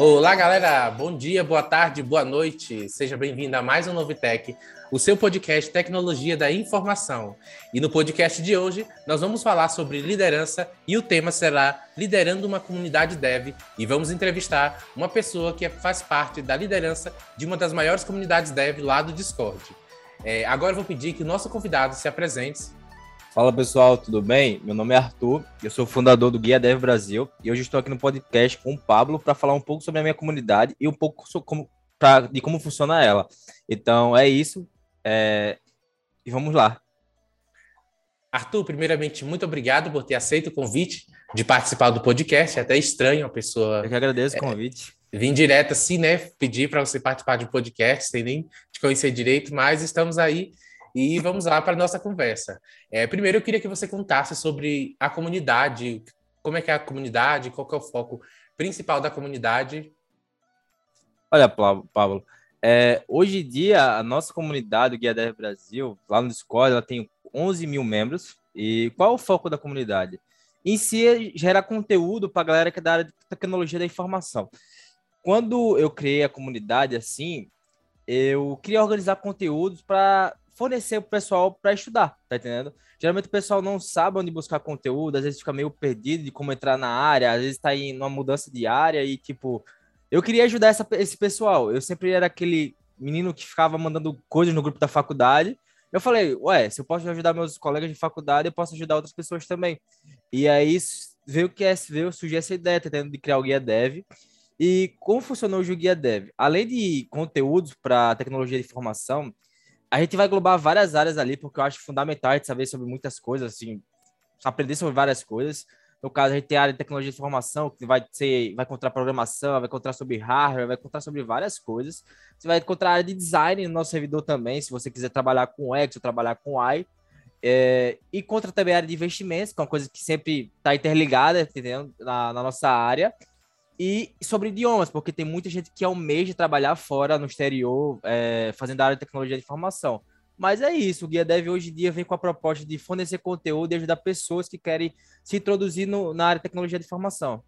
Olá, galera! Bom dia, boa tarde, boa noite. Seja bem-vindo a mais um Novitec, o seu podcast Tecnologia da Informação. E no podcast de hoje, nós vamos falar sobre liderança e o tema será Liderando uma Comunidade Dev. E vamos entrevistar uma pessoa que faz parte da liderança de uma das maiores comunidades Dev lá do Discord. É, agora eu vou pedir que o nosso convidado se apresente Fala pessoal, tudo bem? Meu nome é Arthur, eu sou fundador do Guia Dev Brasil e hoje estou aqui no podcast com o Pablo para falar um pouco sobre a minha comunidade e um pouco como, pra, de como funciona ela. Então é isso é, e vamos lá. Arthur, primeiramente, muito obrigado por ter aceito o convite de participar do podcast. É até estranho a pessoa. Eu que agradeço o convite. É, vim direto assim, né? Pedir para você participar de um podcast, sem nem te conhecer direito, mas estamos aí e vamos lá para a nossa conversa. É, primeiro, eu queria que você contasse sobre a comunidade, como é que é a comunidade, qual é o foco principal da comunidade. Olha, Pablo, é, hoje em dia, a nossa comunidade, o Guia 10 Brasil, lá no Discord, ela tem 11 mil membros. E qual é o foco da comunidade? Em si, é gerar conteúdo para a galera que é da área de tecnologia da informação. Quando eu criei a comunidade assim, eu queria organizar conteúdos para fornecer o pessoal para estudar, tá entendendo? Geralmente o pessoal não sabe onde buscar conteúdo, às vezes fica meio perdido de como entrar na área, às vezes está em uma mudança de área e, tipo, eu queria ajudar essa, esse pessoal. Eu sempre era aquele menino que ficava mandando coisas no grupo da faculdade. Eu falei, ué, se eu posso ajudar meus colegas de faculdade, eu posso ajudar outras pessoas também. E aí veio que veio surgir essa ideia, tá entendendo? De criar o Guia Dev. E como funcionou o Guia Dev? Além de conteúdos para tecnologia de informação, a gente vai englobar várias áreas ali, porque eu acho fundamental a gente saber sobre muitas coisas, assim, aprender sobre várias coisas. No caso, a gente tem a área de tecnologia de informação, que vai ser, vai encontrar programação, vai encontrar sobre hardware, vai encontrar sobre várias coisas. Você vai encontrar a área de design no nosso servidor também, se você quiser trabalhar com X ou trabalhar com Y. É, e contra também a área de investimentos, que é uma coisa que sempre está interligada, entendeu? Na, na nossa área e sobre idiomas, porque tem muita gente que almeja trabalhar fora, no exterior, é, fazendo a área de tecnologia de informação. Mas é isso, o Guia Dev hoje em dia vem com a proposta de fornecer conteúdo e ajudar pessoas que querem se introduzir no, na área de tecnologia de informação.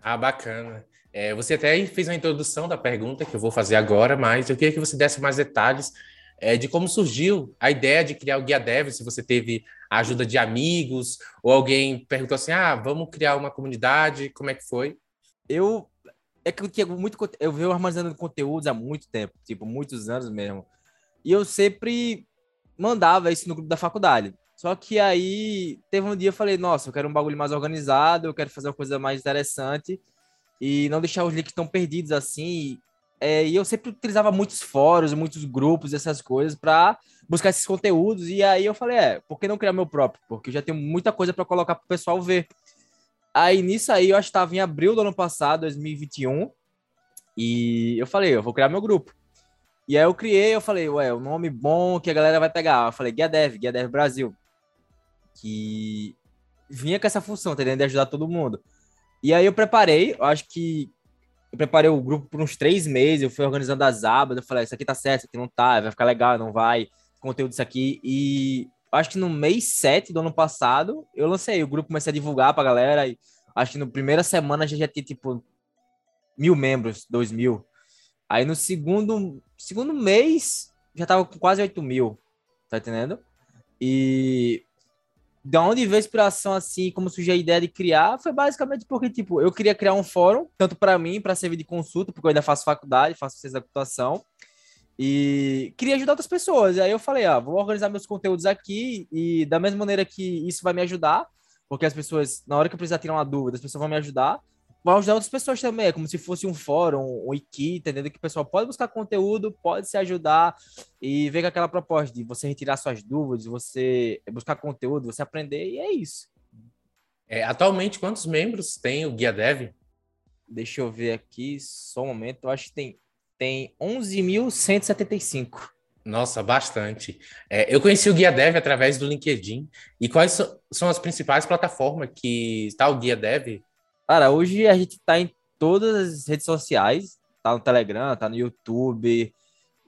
Ah, bacana. É, você até fez uma introdução da pergunta que eu vou fazer agora, mas eu queria que você desse mais detalhes é, de como surgiu a ideia de criar o Guia Dev, se você teve a ajuda de amigos, ou alguém perguntou assim, ah, vamos criar uma comunidade, como é que foi? Eu é que eu tinha muito eu venho armazenando conteúdos há muito tempo, tipo, muitos anos mesmo. E eu sempre mandava isso no grupo da faculdade. Só que aí teve um dia eu falei, nossa, eu quero um bagulho mais organizado, eu quero fazer uma coisa mais interessante e não deixar os links tão perdidos assim. É, e eu sempre utilizava muitos fóruns, muitos grupos, essas coisas para buscar esses conteúdos. E aí eu falei, é, por que não criar meu próprio? Porque eu já tenho muita coisa para colocar para o pessoal ver. Aí nisso aí, eu acho que estava em abril do ano passado, 2021. E eu falei, eu vou criar meu grupo. E aí eu criei, eu falei, ué, o um nome bom que a galera vai pegar. Eu falei, Guia Dev, Guia Dev Brasil. Que vinha com essa função, entendendo? De ajudar todo mundo. E aí eu preparei, eu acho que eu preparei o grupo por uns três meses, eu fui organizando as abas, eu falei, isso aqui tá certo, isso aqui não tá, vai ficar legal, não vai, conteúdo disso aqui. E acho que no mês 7 do ano passado, eu lancei. O grupo comecei a divulgar pra galera. E acho que na primeira semana gente já tinha, tipo, mil membros, dois mil. Aí no segundo, segundo mês, já tava com quase 8 mil. Tá entendendo? E da onde veio a inspiração assim, como surgiu a ideia de criar, foi basicamente porque, tipo, eu queria criar um fórum, tanto para mim, para servir de consulta, porque eu ainda faço faculdade, faço ciência da computação, e queria ajudar outras pessoas. E aí eu falei, ah, vou organizar meus conteúdos aqui e da mesma maneira que isso vai me ajudar, porque as pessoas, na hora que eu precisar tirar uma dúvida, as pessoas vão me ajudar, vão ajudar outras pessoas também, é como se fosse um fórum, um wiki, entendendo que o pessoal pode buscar conteúdo, pode se ajudar e ver com aquela proposta de você retirar suas dúvidas, você buscar conteúdo, você aprender, e é isso. É, atualmente, quantos membros tem o Guia Dev? Deixa eu ver aqui, só um momento, eu acho que tem tem 11.175. Nossa, bastante. É, eu conheci o Guia Dev através do LinkedIn. E quais são as principais plataformas que está o Guia Dev? Cara, hoje a gente está em todas as redes sociais. Tá no Telegram, tá no YouTube,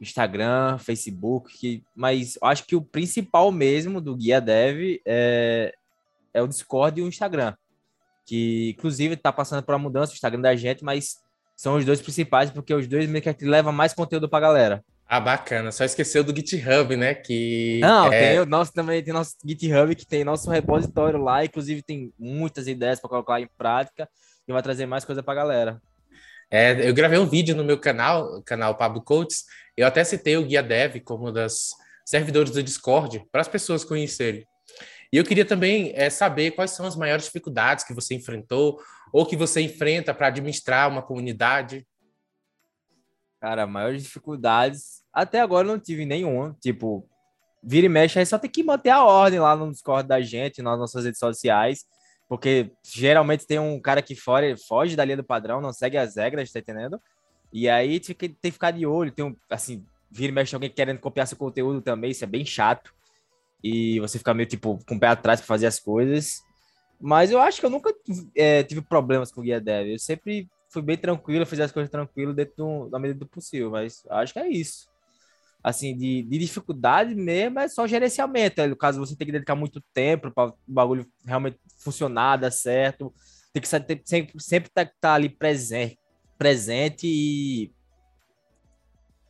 Instagram, Facebook. Mas eu acho que o principal mesmo do Guia Dev é, é o Discord e o Instagram. Que, inclusive, está passando por uma mudança o Instagram da gente, mas são os dois principais, porque os dois meio que levam mais conteúdo pra galera. Ah, bacana. Só esqueceu do GitHub, né? Que Não, é... tem o nosso também, tem nosso GitHub, que tem nosso repositório lá. Inclusive, tem muitas ideias para colocar em prática e vai trazer mais coisa pra galera. É, eu gravei um vídeo no meu canal, canal Pablo Coates. Eu até citei o Guia Dev como um das servidores do Discord para as pessoas conhecerem. E eu queria também é, saber quais são as maiores dificuldades que você enfrentou ou que você enfrenta para administrar uma comunidade. Cara, maiores dificuldades, até agora não tive nenhuma. Tipo, vira e mexe, aí só tem que manter a ordem lá no Discord da gente, nas nossas redes sociais, porque geralmente tem um cara que fora, foge da linha do padrão, não segue as regras, tá entendendo? E aí tem que, tem que ficar de olho, tem um, assim, vira e mexe alguém querendo copiar seu conteúdo também, isso é bem chato. E você fica meio, tipo, com o pé atrás para fazer as coisas. Mas eu acho que eu nunca é, tive problemas com o Guia Dev. Eu sempre fui bem tranquilo, fiz as coisas tranquilo dentro da medida do possível. Mas acho que é isso. Assim, de, de dificuldade mesmo é só gerenciamento. No caso, você tem que dedicar muito tempo para o bagulho realmente funcionar, dar certo. Tem que sempre, sempre, sempre estar tá, tá ali presente, presente e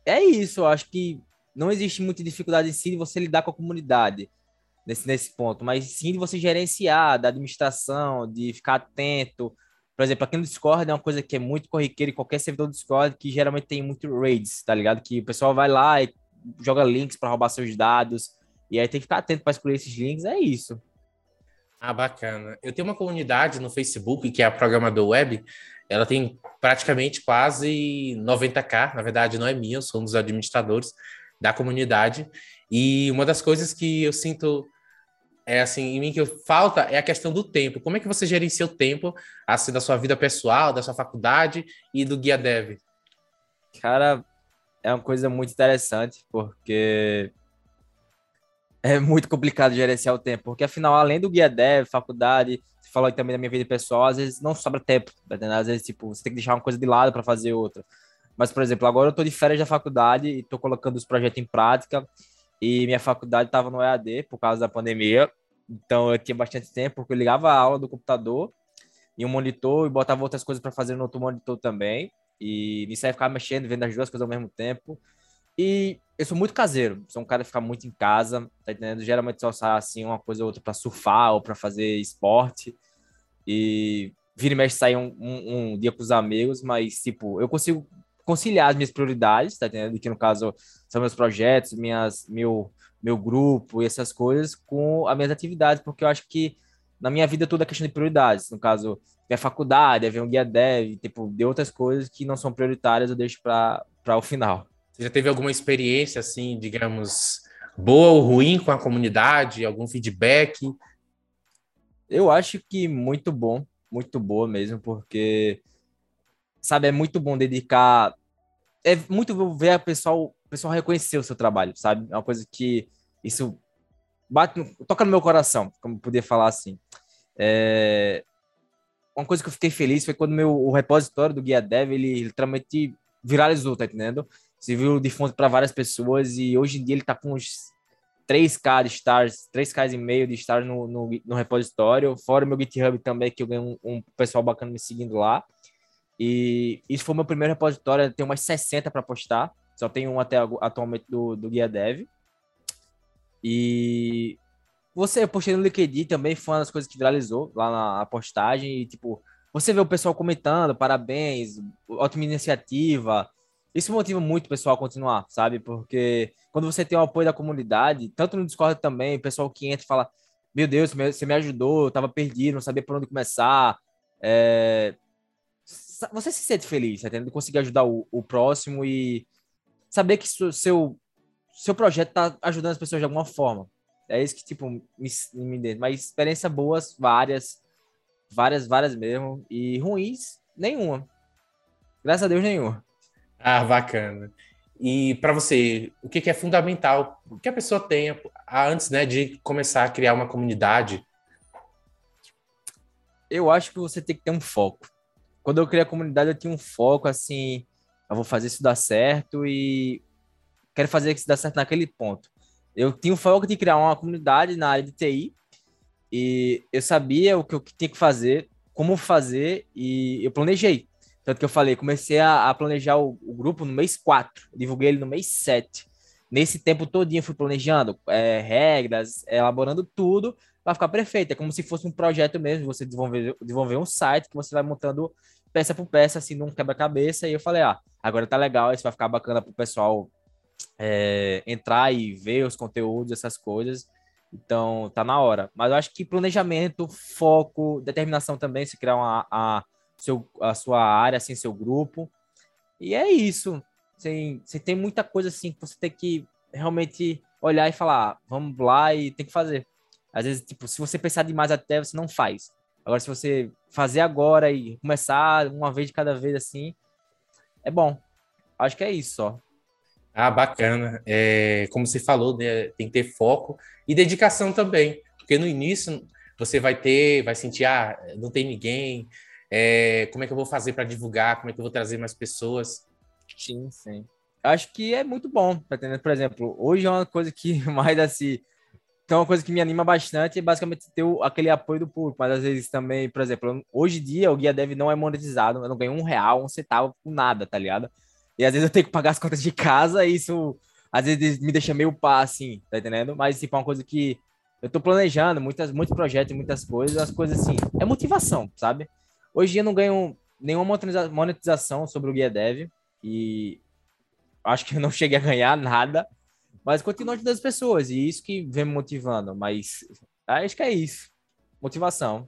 é isso. Eu acho que não existe muita dificuldade em si de você lidar com a comunidade nesse, nesse ponto, mas sim de você gerenciar, da administração, de ficar atento. Por exemplo, aqui no Discord é uma coisa que é muito corriqueira em qualquer servidor do Discord, que geralmente tem muito raids, tá ligado? Que o pessoal vai lá e joga links para roubar seus dados, e aí tem que ficar atento para escolher esses links, é isso. Ah, bacana. Eu tenho uma comunidade no Facebook, que é a Programador Web, ela tem praticamente quase 90k, na verdade não é minha, eu sou um dos administradores da comunidade, e uma das coisas que eu sinto é assim, em mim que falta é a questão do tempo. Como é que você gerencia o tempo assim da sua vida pessoal, da sua faculdade e do guia dev? Cara, é uma coisa muito interessante, porque é muito complicado gerenciar o tempo, porque afinal, além do guia dev, faculdade, você falou também da minha vida pessoal, às vezes não sobra tempo, tá às vezes tipo, você tem que deixar uma coisa de lado para fazer outra. Mas, por exemplo, agora eu tô de férias da faculdade e tô colocando os projetos em prática e minha faculdade estava no EAD por causa da pandemia. Então eu tinha bastante tempo, porque eu ligava a aula do computador em um monitor e botava outras coisas para fazer no outro monitor também. E nisso aí ficava mexendo, vendo as duas coisas ao mesmo tempo. E eu sou muito caseiro, sou um cara que fica muito em casa, tá entendendo? Geralmente só sai assim uma coisa ou outra para surfar ou para fazer esporte. E vira e mexe sair um, um, um, dia com os amigos, mas tipo, eu consigo conciliar as minhas prioridades, tá entendendo? Que no caso são meus projetos, minhas, meu, meu grupo e essas coisas com as minhas atividades, porque eu acho que na minha vida tudo é questão de prioridades. No caso, minha faculdade, ver um guia dev, tipo, de outras coisas que não são prioritárias, eu deixo para o final. Você já teve alguma experiência, assim, digamos, boa ou ruim com a comunidade? Algum feedback? Eu acho que muito bom, muito boa mesmo, porque sabe? É muito bom dedicar. É muito bom ver a pessoal, o pessoal reconhecer o seu trabalho, sabe? É uma coisa que isso bate, toca no meu coração, como poder falar assim. É... Uma coisa que eu fiquei feliz foi quando meu, o repositório do Guia Dev ele literalmente viralizou, tá entendendo? Se viu de fonte para várias pessoas e hoje em dia ele tá com uns 3k de stars, 3k e meio de stars no, no, no repositório, fora o meu GitHub também, que eu ganho um, um pessoal bacana me seguindo lá. E isso foi meu primeiro repositório, tem umas 60 para postar, só tem um até atualmente do, do Guia Dev. E você, eu postei no LinkedIn também, foi uma das coisas que viralizou lá na postagem. E, tipo, você vê o pessoal comentando, parabéns, ótima iniciativa. Isso motiva muito o pessoal a continuar, sabe? Porque quando você tem o apoio da comunidade, tanto no Discord também, o pessoal que entra e fala: Meu Deus, você me ajudou, eu tava perdido, não sabia por onde começar. É, você se sente feliz, tá entendendo? Conseguir ajudar o, o próximo e saber que seu, seu, seu projeto tá ajudando as pessoas de alguma forma. É isso que, tipo, me, me Mas experiências boas, várias, várias, várias mesmo. E ruins, nenhuma. Graças a Deus, nenhuma. Ah, bacana. E para você, o que, que, é fundamental que a pessoa tenha antes né, de começar a criar uma comunidade? Eu acho que você tem que ter um foco quando eu criei a comunidade, eu tinha um foco assim, eu vou fazer isso dar certo e quero fazer isso dar certo naquele ponto. Eu tinha um foco de criar uma comunidade na área de TI e eu sabia o que eu tinha que fazer, como fazer e eu planejei. Tanto que eu falei, comecei a, a planejar o, o, grupo no mês 4, divulguei ele no mês 7. Nesse tempo todinho fui planejando é, regras, elaborando tudo para ficar perfeito. É como se fosse um projeto mesmo, você desenvolver, desenvolver um site que você vai montando peça por peça, assim, num quebra-cabeça. E eu falei, ah, agora tá legal, isso vai ficar bacana pro pessoal é, entrar e ver os conteúdos, essas coisas. Então, tá na hora. Mas eu acho que planejamento, foco, determinação também, se criar uma, a, seu, a sua área, assim, seu grupo. E é isso. Assim, você tem muita coisa assim que você tem que realmente olhar e falar, ah, vamos lá e tem que fazer. Às vezes, tipo, se você pensar demais até, você não faz. Agora, se você fazer agora e começar uma vez de cada vez assim, é bom. Acho que é isso só. Ah, bacana. É, como você falou, né, tem que ter foco e dedicação também, porque no início você vai ter, vai sentir, ah, não tem ninguém, é, como é que eu vou fazer para divulgar, como é que eu vou trazer mais pessoas. Sim, sim. Acho que é muito bom, tá entendendo? Por exemplo, hoje é uma coisa que mais assim, então, uma coisa que me anima bastante é basicamente ter o, aquele apoio do público, mas às vezes também, por exemplo, hoje em dia o Guia Dev não é monetizado, eu não ganho um real, um centavo nada, tá ligado? E às vezes eu tenho que pagar as contas de casa e isso às vezes me deixa meio pá, assim, tá entendendo? Mas, tipo, é uma coisa que eu tô planejando, muitas, muitos projetos, muitas coisas, as coisas assim, é motivação, sabe? Hoje em dia eu não ganho nenhuma monetização sobre o Guia Dev e acho que eu não cheguei a ganhar nada, mas continuo ajudando as pessoas e isso que vem me motivando, mas acho que é isso, motivação.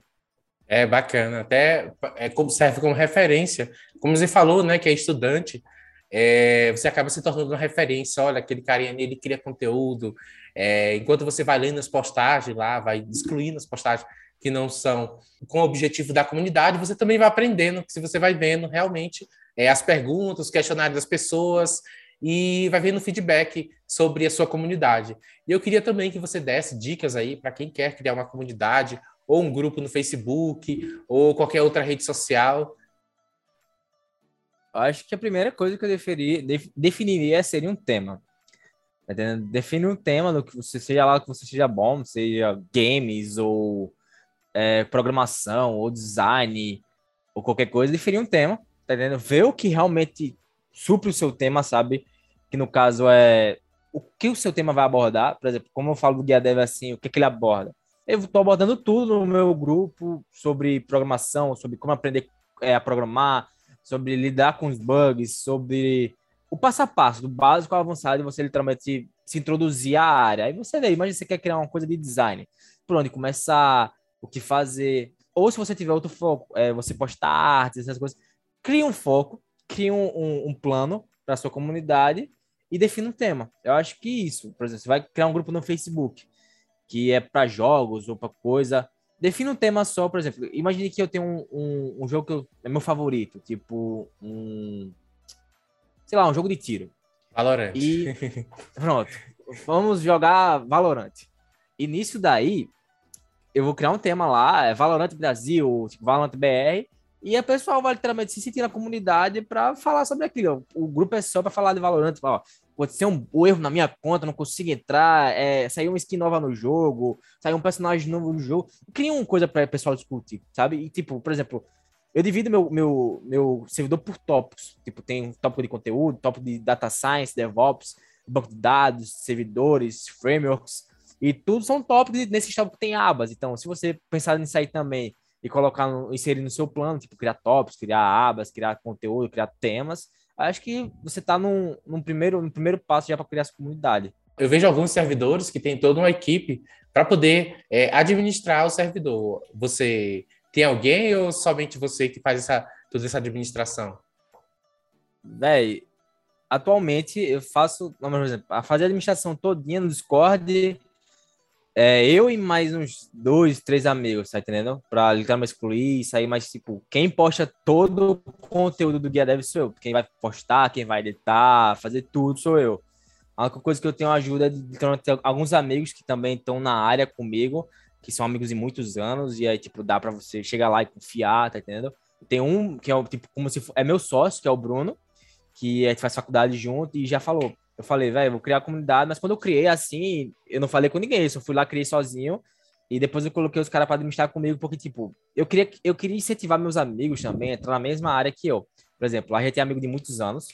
É bacana, até é como serve como referência, como você falou, né, que é estudante, é, você acaba se tornando uma referência. Olha, aquele carinha ali, ele cria conteúdo. É, enquanto você vai lendo as postagens lá, vai excluindo as postagens que não são com o objetivo da comunidade, você também vai aprendendo, se você vai vendo realmente é, as perguntas, os questionários das pessoas e vai vendo feedback sobre a sua comunidade. E eu queria também que você desse dicas aí para quem quer criar uma comunidade ou um grupo no Facebook ou qualquer outra rede social acho que a primeira coisa que eu definiria, definiria seria um tema. Tá Define um tema no que você seja lá que você seja bom, seja games ou é, programação ou design ou qualquer coisa, definir um tema, tá entendendo? Ver o que realmente supre o seu tema, sabe? Que no caso é o que o seu tema vai abordar, por exemplo, como eu falo do Guia Dev assim, o que, que ele aborda? Eu estou abordando tudo no meu grupo sobre programação, sobre como aprender é, a programar, sobre lidar com os bugs, sobre o passo a passo, do básico ao avançado, e você literalmente se introduzir à área. Aí você vê, imagina você quer criar uma coisa de design. Por onde começar, o que fazer. Ou se você tiver outro foco, é, você postar artes, essas coisas. Cria um foco, cria um, um, um plano para sua comunidade e defina um tema. Eu acho que isso, por exemplo, você vai criar um grupo no Facebook que é para jogos ou para coisa. Defina um tema só, por exemplo. Imagine que eu tenho um, um, um jogo que eu, é meu favorito, tipo um. Sei lá, um jogo de tiro. Valorant. E pronto. Vamos jogar Valorant. E nisso daí, eu vou criar um tema lá, é Valorant Brasil, tipo Valorant BR, e a pessoa vai literalmente se sentir na comunidade para falar sobre aquilo. O grupo é só para falar de Valorant, pode ser um, erro na minha conta, não consigo entrar, é, saiu uma skin nova no jogo, saiu um personagem novo no jogo. Cria uma coisa para o pessoal discutir, sabe? E, tipo, por exemplo, eu divido meu, meu, meu servidor por tópicos. Tipo, tem um tópico de conteúdo, tópico de data science, DevOps, banco de dados, servidores, frameworks, e tudo são tópicos, e nesses tópicos tem abas. Então, se você pensar nisso aí também e colocar, no, inserir no seu plano, tipo, criar tópicos, criar abas, criar conteúdo, criar temas, acho que você está num, num, primeiro, num primeiro passo já para criar essa comunidade. Eu vejo alguns servidores que têm toda uma equipe para poder é, administrar o servidor. Você tem alguém ou somente você que faz essa, toda essa administração? Véi, atualmente eu faço, por exemplo, a fazer a administração todinha no Discord é, eu e mais uns dois, três amigos, tá entendendo? Pra literalmente excluir e sair mais, tipo, quem posta todo o conteúdo do Guia Dev sou eu. Quem vai postar, quem vai editar, fazer tudo sou eu. A única coisa que eu tenho ajuda é de ter alguns amigos que também estão na área comigo, que são amigos de muitos anos, e aí, tipo, dá pra você chegar lá e confiar, tá entendendo? Tem um que é, tipo, como se for, é meu sócio, que é o Bruno, que a gente faz faculdade junto e já falou, eu falei, velho, vou criar a comunidade, mas quando eu criei assim, eu não falei com ninguém, eu só fui lá, criei sozinho, e depois eu coloquei os caras para administrar comigo, porque, tipo, eu queria, eu queria incentivar meus amigos também a entrar na mesma área que eu. Por exemplo, a gente é amigo de muitos anos.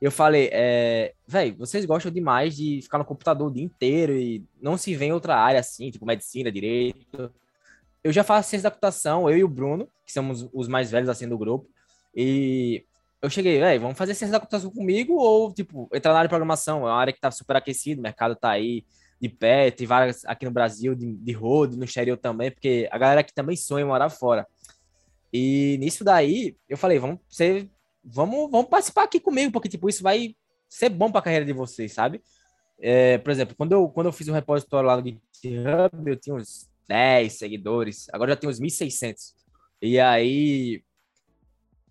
Eu falei, é, velho, vocês gostam demais de ficar no computador o dia inteiro e não se vê em outra área assim, tipo medicina, direito. Eu já faço ciência da computação, eu e o Bruno, que somos os mais velhos assim do grupo. E eu cheguei, velho, vamos fazer ciência da computação comigo ou, tipo, entrar na área de programação? É uma área que tá super aquecida, o mercado tá aí de pé, tem várias aqui no Brasil, de, de road, no exterior também, porque a galera aqui também sonha morar fora. E nisso daí, eu falei, vamos ser, vamos, vamos participar aqui comigo, porque, tipo, isso vai ser bom para a carreira de vocês, sabe? É, por exemplo, quando eu, quando eu fiz um repositório lá no GitHub, eu tinha uns 10 seguidores, agora já tenho uns 1.600. E aí,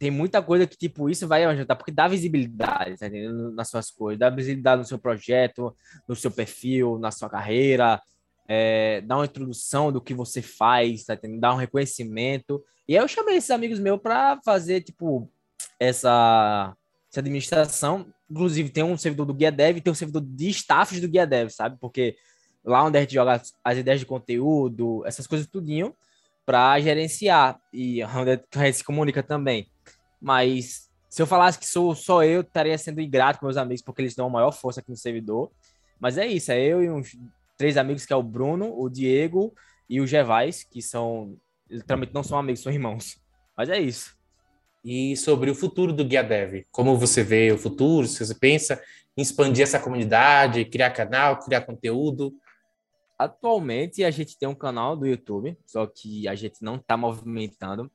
tem muita coisa que, tipo, isso vai ajudar, porque dá visibilidade, tá entendendo? Nas suas coisas, dá visibilidade no seu projeto, no seu perfil, na sua carreira, é, dá uma introdução do que você faz, tá entendendo? Dá um reconhecimento. E aí eu chamei esses amigos meus para fazer, tipo, essa, essa administração. Inclusive, tem um servidor do Guia Dev e tem um servidor de staffs do Guia Dev, sabe? Porque lá onde a gente joga as ideias de conteúdo, essas coisas tudinho, para gerenciar. E onde a gente se comunica também. Mas se eu falasse que sou só eu, estaria sendo ingrato com meus amigos, porque eles dão a maior força aqui no servidor. Mas é isso, é eu e uns três amigos, que é o Bruno, o Diego e o Gervais, que são, literalmente não são amigos, são irmãos. Mas é isso. E sobre o futuro do Guia Dev, como você vê o futuro? Se você pensa em expandir essa comunidade, criar canal, criar conteúdo? Atualmente a gente tem um canal do YouTube, só que a gente não está movimentando.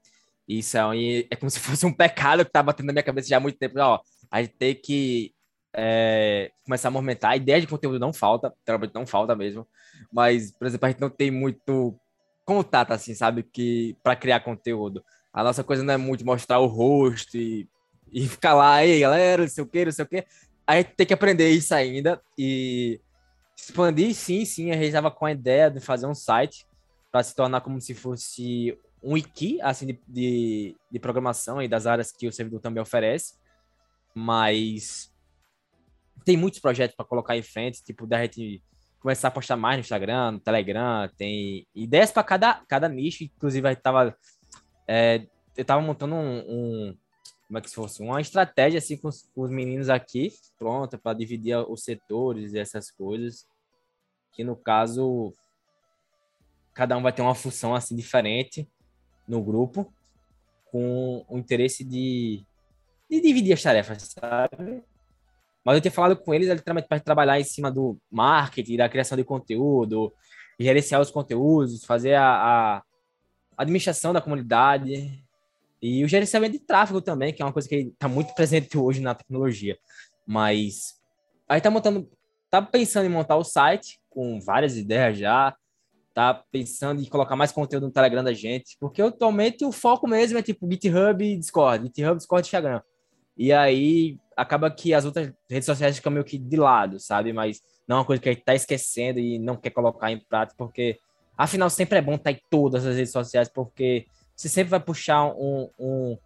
Isso é, é como se fosse um pecado que tá batendo na minha cabeça já há muito tempo. Ó, a gente tem que é, começar a movimentar. A ideia de conteúdo não falta, realmente não falta mesmo. Mas, por exemplo, a gente não tem muito contato, assim, sabe? Que para criar conteúdo. A nossa coisa não é muito mostrar o rosto e, e ficar lá, aí, galera, não sei o que, não sei o que. A gente tem que aprender isso ainda e expandir, sim, sim. A gente estava com a ideia de fazer um site para se tornar como se fosse um wiki assim, de, de, de, programação e das áreas que o servidor também oferece, mas tem muitos projetos para colocar em frente, tipo, da gente começar a postar mais no Instagram, no Telegram, tem ideias para cada, cada nicho, inclusive gente tava, é, eu tava montando um, um, como é que se fosse, uma estratégia assim com os, com os meninos aqui, pronta, para dividir os setores e essas coisas, que no caso cada um vai ter uma função assim diferente, no grupo com o interesse de, de dividir as tarefas, sabe? Mas eu tenho falado com eles literalmente para trabalhar em cima do marketing, da criação de conteúdo, gerenciar os conteúdos, fazer a, a administração da comunidade e o gerenciamento de tráfego também, que é uma coisa que está muito presente hoje na tecnologia. Mas aí tá montando, tá pensando em montar o site com várias ideias já, tá pensando em colocar mais conteúdo no Telegram da gente, porque atualmente o foco mesmo é tipo GitHub e Discord, GitHub, Discord e Instagram. E aí acaba que as outras redes sociais ficam meio que de lado, sabe? Mas não é uma coisa que a gente tá esquecendo e não quer colocar em prática, porque afinal sempre é bom estar tá em todas as redes sociais, porque você sempre vai puxar um, um,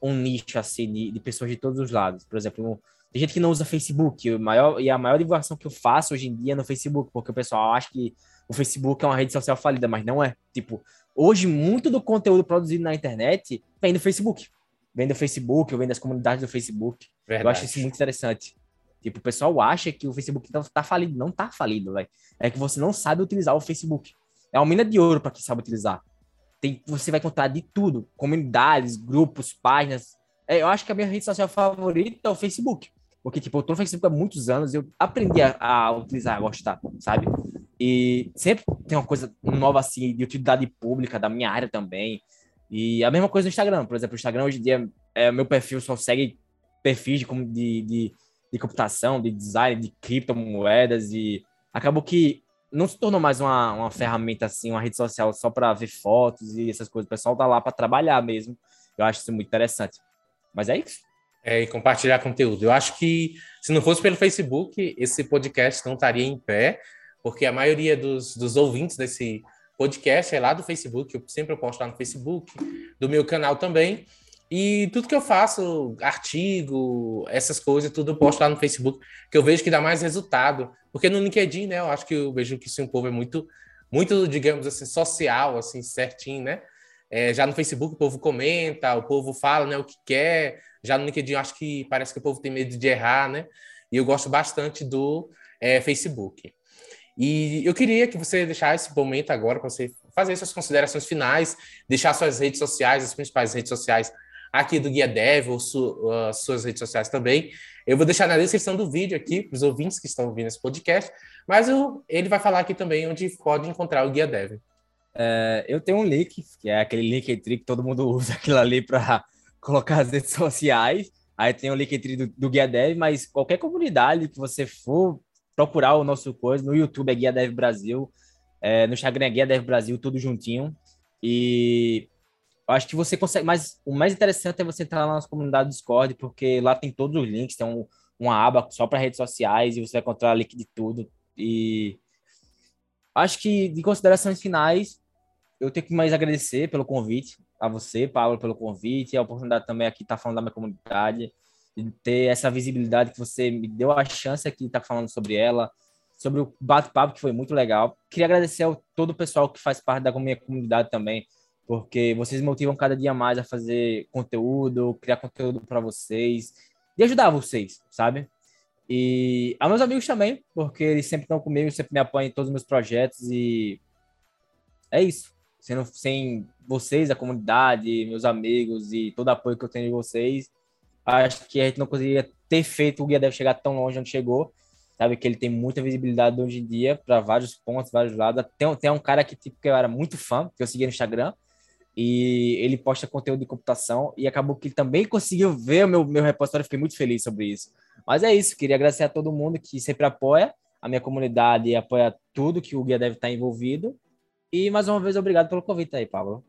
um nicho assim de, pessoas de todos os lados. Por exemplo, um, tem gente que não usa Facebook, o maior, e a maior divulgação que eu faço hoje em dia é no Facebook, porque o pessoal acha que o Facebook é uma rede social falida, mas não é. Tipo, hoje muito do conteúdo produzido na internet vem do Facebook. Vem do Facebook, vem das comunidades do Facebook. Verdade. Eu acho isso muito interessante. Tipo, o pessoal acha que o Facebook tá, tá falido. Não tá falido, velho. É que você não sabe utilizar o Facebook. É uma mina de ouro para quem sabe utilizar. Tem, você vai encontrar de tudo. Comunidades, grupos, páginas. É, eu acho que a minha rede social favorita é o Facebook. Porque, tipo, eu tô no Facebook há muitos anos eu aprendi a, a utilizar, a gostar, sabe? E sempre tem uma coisa nova assim, de utilidade pública da minha área também. E a mesma coisa no Instagram. Por exemplo, o Instagram hoje em dia, é, meu perfil só segue perfis de, de, de, de computação, de design, de criptomoedas. E acabou que não se tornou mais uma, uma ferramenta assim, uma rede social só para ver fotos e essas coisas. O pessoal tá lá para trabalhar mesmo. Eu acho isso muito interessante. Mas é isso. É, e compartilhar conteúdo. Eu acho que se não fosse pelo Facebook, esse podcast não estaria em pé porque a maioria dos, dos ouvintes desse podcast é lá do Facebook, eu sempre posto lá no Facebook, do meu canal também. E tudo que eu faço, artigo, essas coisas, tudo eu posto lá no Facebook, que eu vejo que dá mais resultado. Porque no LinkedIn, né, eu acho que eu vejo que sim, o povo é muito, muito, digamos assim, social, assim, certinho, né? É, já no Facebook o povo comenta, o povo fala né, o que quer, Já no LinkedIn, acho que parece que o povo tem medo de errar, né? E eu gosto bastante do é, Facebook. E eu queria que você deixasse esse momento agora para você fazer suas considerações finais, deixar suas redes sociais, as principais redes sociais aqui do Guia Dev, ou su, uh, suas redes sociais também. Eu vou deixar na descrição do vídeo aqui, para os ouvintes que estão ouvindo esse podcast, mas eu, ele vai falar aqui também onde pode encontrar o Guia Dev. É, eu tenho um link, que é aquele link que todo mundo usa aquilo ali para colocar as redes sociais. Aí tem o link do, do Guia Dev, mas qualquer comunidade que você for procurar o nosso coisa, no YouTube é Guia Dev Brasil, é, no Instagram é Guia Dev Brasil, tudo juntinho. E eu acho que você consegue, mas o mais interessante é você entrar lá na nossa comunidade do Discord, porque lá tem todos os links, tem um, uma aba só para redes sociais e você vai encontrar link de tudo. E acho que de considerações finais, eu tenho que mais agradecer pelo convite a você, Paulo, pelo convite, e a oportunidade também aqui estar tá falando da minha comunidade de ter essa visibilidade que você me deu a chance aqui de estar falando sobre ela, sobre o bate-papo que foi muito legal. Queria agradecer a todo o pessoal que faz parte da minha comunidade também, porque vocês motivam cada dia mais a fazer conteúdo, criar conteúdo para vocês e ajudar vocês, sabe? E a meus amigos também, porque eles sempre estão comigo, sempre me apoiam em todos os meus projetos e é isso. Sendo, sem vocês, a comunidade, meus amigos e todo o apoio que eu tenho de vocês, acho que a gente não conseguiria ter feito o Guia Deve chegar tão longe onde chegou. Sabe que ele tem muita visibilidade hoje em dia para vários pontos, vários lados. Tem, tem um cara que, tipo, que eu era muito fã, que eu seguia no Instagram, e ele posta conteúdo de computação, e acabou que ele também conseguiu ver o meu, meu repositório. Fiquei muito feliz sobre isso. Mas é isso, queria agradecer a todo mundo que sempre apoia a minha comunidade e apoia tudo que o Guia deve estar envolvido. E mais uma vez, obrigado pelo convite aí, Pablo.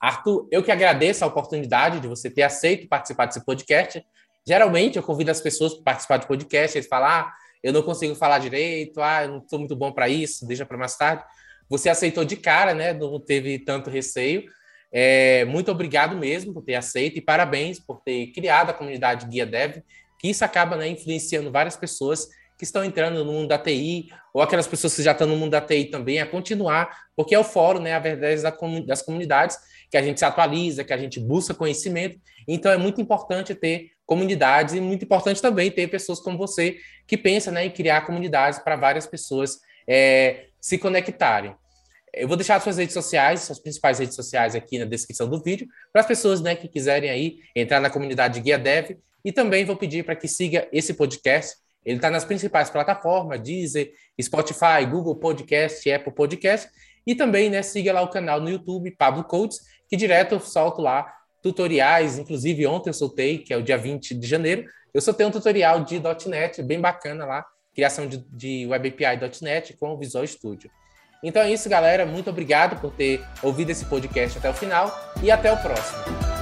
Arthur, eu que agradeço a oportunidade de você ter aceito participar desse podcast. Geralmente eu convido as pessoas para participar de podcast, eles falam, ah, eu não consigo falar direito, ah, eu não sou muito bom para isso, deixa para mais tarde. Você aceitou de cara, né? Não teve tanto receio. É, muito obrigado mesmo por ter aceito e parabéns por ter criado a comunidade Guia Dev, que isso acaba né, influenciando várias pessoas que estão entrando no mundo da TI, ou aquelas pessoas que já estão no mundo da TI também, a continuar, porque é o fórum, né, a verdade das comunidades, que a gente se atualiza, que a gente busca conhecimento. Então é muito importante ter comunidades e muito importante também ter pessoas como você que pensa né, em criar comunidades para várias pessoas é, se conectarem. Eu vou deixar as suas redes sociais, suas principais redes sociais aqui na descrição do vídeo, para as pessoas né, que quiserem aí entrar na comunidade Guia Dev. E também vou pedir para que siga esse podcast. Ele está nas principais plataformas, Deezer, Spotify, Google Podcast, Apple Podcast. E também né, siga lá o canal no YouTube, Pablo Codes, que direto eu solto lá tutoriais, inclusive ontem eu soltei, que é o dia 20 de janeiro, eu soltei um tutorial de .NET bem bacana lá, criação de, de Web API.NET com o Visual Studio. Então é isso, galera. Muito obrigado por ter ouvido esse podcast até o final e até o próximo.